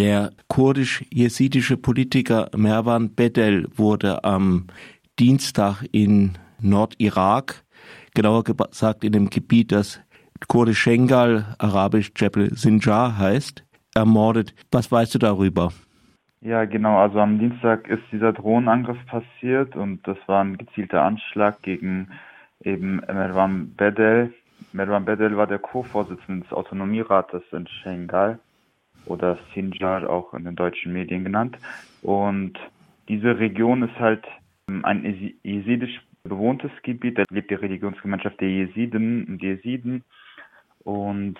Der kurdisch-jesidische Politiker Merwan Bedel wurde am Dienstag in Nordirak, genauer gesagt in dem Gebiet, das kurdisch Schengal, arabisch Jebel Sinjar heißt, ermordet. Was weißt du darüber? Ja, genau. Also am Dienstag ist dieser Drohnenangriff passiert und das war ein gezielter Anschlag gegen eben Merwan Bedel. Merwan Bedel war der Co-Vorsitzende des Autonomierates in Schengal oder Sinjar auch in den deutschen Medien genannt. Und diese Region ist halt ein jesidisch bewohntes Gebiet. Da lebt die Religionsgemeinschaft der Jesiden und Jesiden. Und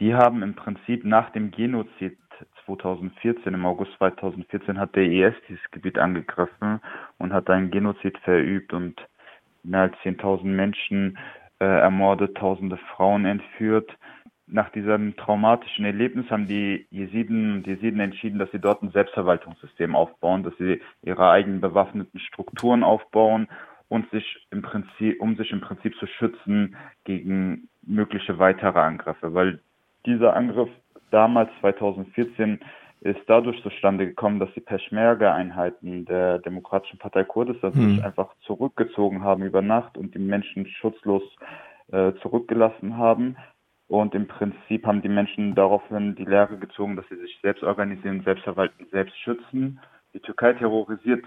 die haben im Prinzip nach dem Genozid 2014, im August 2014, hat der IS dieses Gebiet angegriffen und hat einen Genozid verübt und mehr als 10.000 Menschen äh, ermordet, tausende Frauen entführt. Nach diesem traumatischen Erlebnis haben die Jesiden und Jesiden entschieden, dass sie dort ein Selbstverwaltungssystem aufbauen, dass sie ihre eigenen bewaffneten Strukturen aufbauen und sich im Prinzip, um sich im Prinzip zu schützen gegen mögliche weitere Angriffe, weil dieser Angriff damals 2014 ist dadurch zustande gekommen, dass die Peschmerga-Einheiten der Demokratischen Partei Kurdistan hm. sich einfach zurückgezogen haben über Nacht und die Menschen schutzlos äh, zurückgelassen haben. Und im Prinzip haben die Menschen daraufhin die Lehre gezogen, dass sie sich selbst organisieren, selbst verwalten, selbst schützen. Die Türkei terrorisiert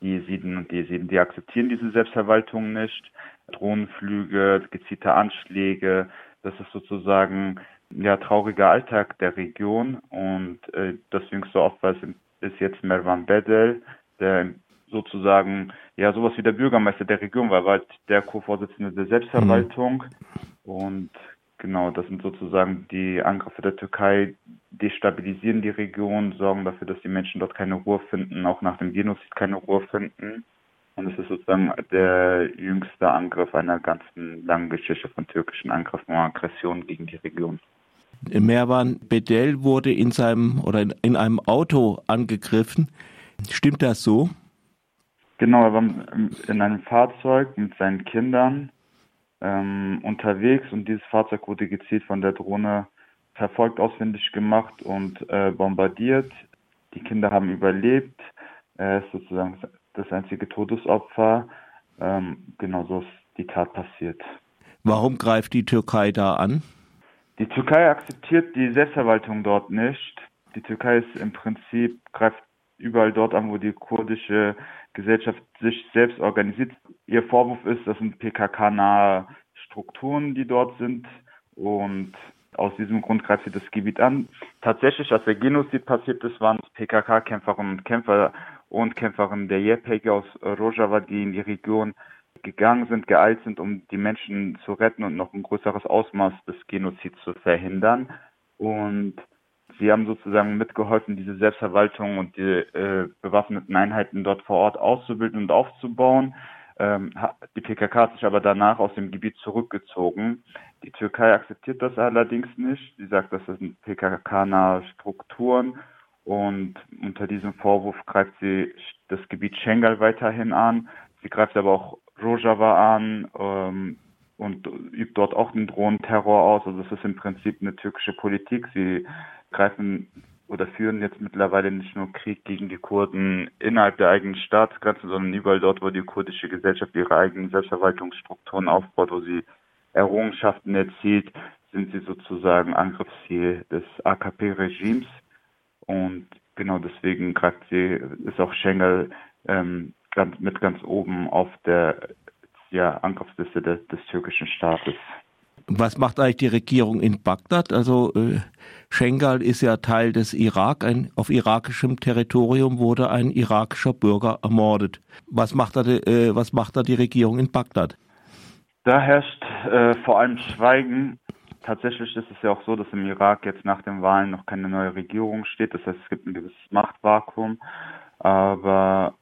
die Jesiden und die Jesiden, die akzeptieren diese Selbstverwaltung nicht. Drohnenflüge, gezielte Anschläge, das ist sozusagen ja trauriger Alltag der Region und äh, das jüngste Opfer ist, ist jetzt Mervan Bedel, der sozusagen ja sowas wie der Bürgermeister der Region war, war halt der Co-Vorsitzende der Selbstverwaltung mhm. und genau, das sind sozusagen die Angriffe der Türkei, destabilisieren die Region, sorgen dafür, dass die Menschen dort keine Ruhe finden, auch nach dem Genozid keine Ruhe finden. Und es ist sozusagen der jüngste Angriff einer ganzen langen Geschichte von türkischen Angriffen und Aggressionen gegen die Region. Merwan Bedell wurde in seinem oder in einem Auto angegriffen. Stimmt das so? Genau, er war in einem Fahrzeug mit seinen Kindern ähm, unterwegs und dieses Fahrzeug wurde gezielt von der Drohne verfolgt, ausfindig gemacht und äh, bombardiert. Die Kinder haben überlebt. Er ist sozusagen das einzige Todesopfer. Ähm, genau so ist die Tat passiert. Warum greift die Türkei da an? Die Türkei akzeptiert die Selbstverwaltung dort nicht. Die Türkei ist im Prinzip, greift überall dort an, wo die kurdische Gesellschaft sich selbst organisiert. Ihr Vorwurf ist, das sind PKK-nahe Strukturen, die dort sind und aus diesem Grund greift sie das Gebiet an. Tatsächlich, als der Genozid passiert ist, waren PKK-Kämpferinnen und Kämpfer und Kämpferinnen der JPG aus Rojava, die in die Region gegangen sind, geeilt sind, um die Menschen zu retten und noch ein größeres Ausmaß des Genozids zu verhindern. Und sie haben sozusagen mitgeholfen, diese Selbstverwaltung und die äh, bewaffneten Einheiten dort vor Ort auszubilden und aufzubauen. Ähm, die PKK hat sich aber danach aus dem Gebiet zurückgezogen. Die Türkei akzeptiert das allerdings nicht. Sie sagt, das sind PKK-nahe Strukturen und unter diesem Vorwurf greift sie das Gebiet Schengal weiterhin an. Sie greift aber auch Rojava an ähm, und übt dort auch den Drohnenterror aus. Also es ist im Prinzip eine türkische Politik. Sie greifen oder führen jetzt mittlerweile nicht nur Krieg gegen die Kurden innerhalb der eigenen Staatsgrenzen, sondern überall dort, wo die kurdische Gesellschaft ihre eigenen Selbstverwaltungsstrukturen aufbaut, wo sie Errungenschaften erzielt, sind sie sozusagen Angriffsziel des AKP-Regimes. Und genau deswegen greift sie, ist auch Schengen ähm, ganz, mit ganz oben auf der ja, Angriffsliste des, des türkischen Staates. Was macht eigentlich die Regierung in Bagdad? Also äh, Schengal ist ja Teil des Irak. Ein, auf irakischem Territorium wurde ein irakischer Bürger ermordet. Was macht da, äh, was macht da die Regierung in Bagdad? Da herrscht äh, vor allem Schweigen. Tatsächlich ist es ja auch so, dass im Irak jetzt nach den Wahlen noch keine neue Regierung steht. Das heißt, es gibt ein gewisses Machtvakuum. Aber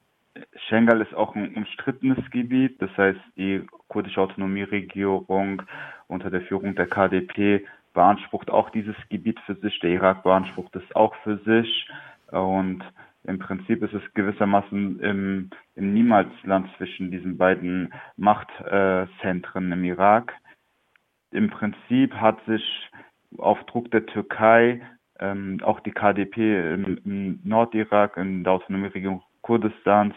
Schengal ist auch ein umstrittenes Gebiet. Das heißt, die kurdische Autonomieregierung unter der Führung der KDP beansprucht auch dieses Gebiet für sich. Der Irak beansprucht es auch für sich. Und im Prinzip ist es gewissermaßen im, im Niemalsland zwischen diesen beiden Machtzentren im Irak. Im Prinzip hat sich auf Druck der Türkei ähm, auch die KDP im, im Nordirak, in der autonomen Regierung Kurdistans,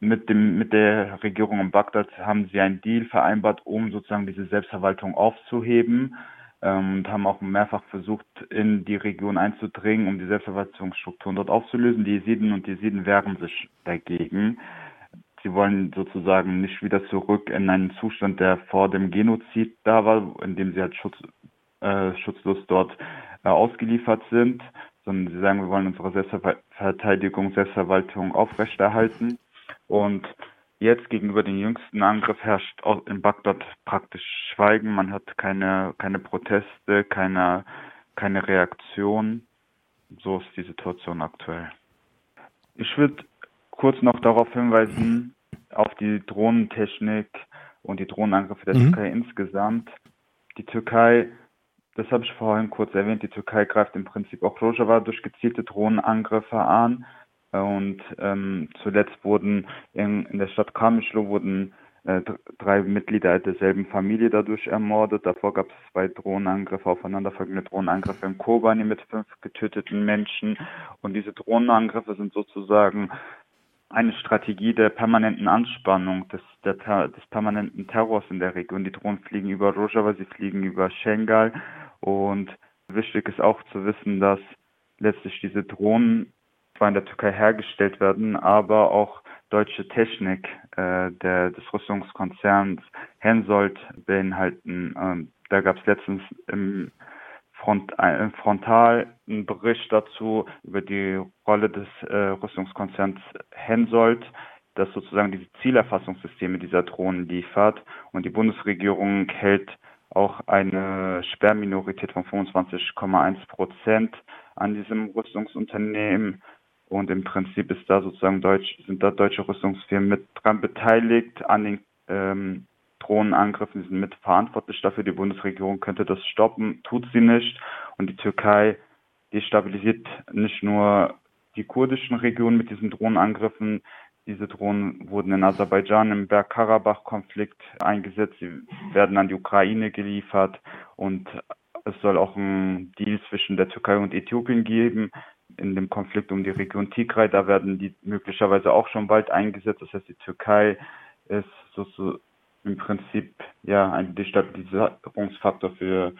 mit dem mit der Regierung in Bagdad haben sie einen Deal vereinbart, um sozusagen diese Selbstverwaltung aufzuheben ähm, und haben auch mehrfach versucht, in die Region einzudringen, um die Selbstverwaltungsstrukturen dort aufzulösen. Die Jesiden und die Jesiden wehren sich dagegen. Sie wollen sozusagen nicht wieder zurück in einen Zustand, der vor dem Genozid da war, in dem sie halt schutz, äh, schutzlos dort äh, ausgeliefert sind, sondern sie sagen, wir wollen unsere Selbstverteidigung, Selbstverwaltung aufrechterhalten. Und jetzt gegenüber dem jüngsten Angriff herrscht in Bagdad praktisch Schweigen. Man hat keine, keine Proteste, keine, keine Reaktion. So ist die Situation aktuell. Ich würde kurz noch darauf hinweisen, auf die Drohnentechnik und die Drohnenangriffe der mhm. Türkei insgesamt. Die Türkei, das habe ich vorhin kurz erwähnt, die Türkei greift im Prinzip auch Rojava durch gezielte Drohnenangriffe an. Und ähm, zuletzt wurden in, in der Stadt Kamischlo wurden äh, drei Mitglieder derselben Familie dadurch ermordet. Davor gab es zwei Drohnenangriffe, aufeinanderfolgende Drohnenangriffe in Kobani mit fünf getöteten Menschen. Und diese Drohnenangriffe sind sozusagen eine Strategie der permanenten Anspannung, des, der, des permanenten Terrors in der Region. Die Drohnen fliegen über Rojava, sie fliegen über Schengal. Und wichtig ist auch zu wissen, dass letztlich diese Drohnen zwar in der Türkei hergestellt werden, aber auch deutsche Technik äh, der, des Rüstungskonzerns Hensoldt beinhalten. Ähm, da gab es letztens im Front, äh, frontal einen Bericht dazu über die Rolle des äh, Rüstungskonzerns Hensoldt, das sozusagen diese Zielerfassungssysteme dieser Drohnen liefert. Und die Bundesregierung hält auch eine Sperrminorität von 25,1 Prozent an diesem Rüstungsunternehmen und im Prinzip ist da sozusagen Deutsch, sind da deutsche Rüstungsfirmen mit dran beteiligt an den ähm, Drohnenangriffen, sie sind mitverantwortlich dafür. Die Bundesregierung könnte das stoppen, tut sie nicht. Und die Türkei destabilisiert nicht nur die kurdischen Regionen mit diesen Drohnenangriffen. Diese Drohnen wurden in Aserbaidschan im Bergkarabach-Konflikt eingesetzt. Sie werden an die Ukraine geliefert und es soll auch ein Deal zwischen der Türkei und Äthiopien geben, in dem Konflikt um die Region Tigray. Da werden die möglicherweise auch schon bald eingesetzt. Das heißt, die Türkei ist so, so im Prinzip ja ein Destabilisierungsfaktor für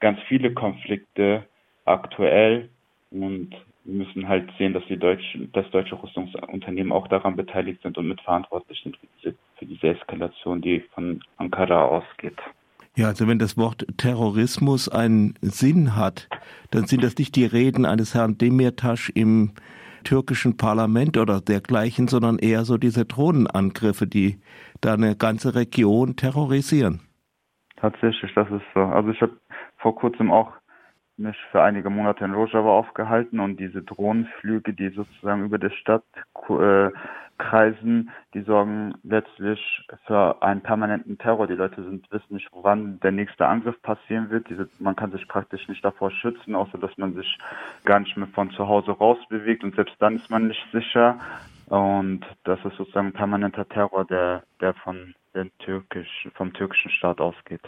ganz viele Konflikte aktuell und wir müssen halt sehen, dass die deutschen, dass deutsche Rüstungsunternehmen auch daran beteiligt sind und mitverantwortlich sind für diese, für diese Eskalation, die von Ankara ausgeht. Ja, also wenn das Wort Terrorismus einen Sinn hat, dann sind das nicht die Reden eines Herrn Demirtas im türkischen Parlament oder dergleichen, sondern eher so diese Drohnenangriffe, die da eine ganze Region terrorisieren. Tatsächlich, das ist so. Also ich habe vor kurzem auch mich für einige Monate in Rojava aufgehalten und diese Drohnenflüge, die sozusagen über der Stadt äh, kreisen, die sorgen letztlich für einen permanenten Terror. Die Leute sind, wissen nicht, wann der nächste Angriff passieren wird. Diese, man kann sich praktisch nicht davor schützen, außer dass man sich gar nicht mehr von zu Hause raus bewegt und selbst dann ist man nicht sicher. Und das ist sozusagen permanenter Terror, der, der von den türkisch, vom türkischen Staat ausgeht.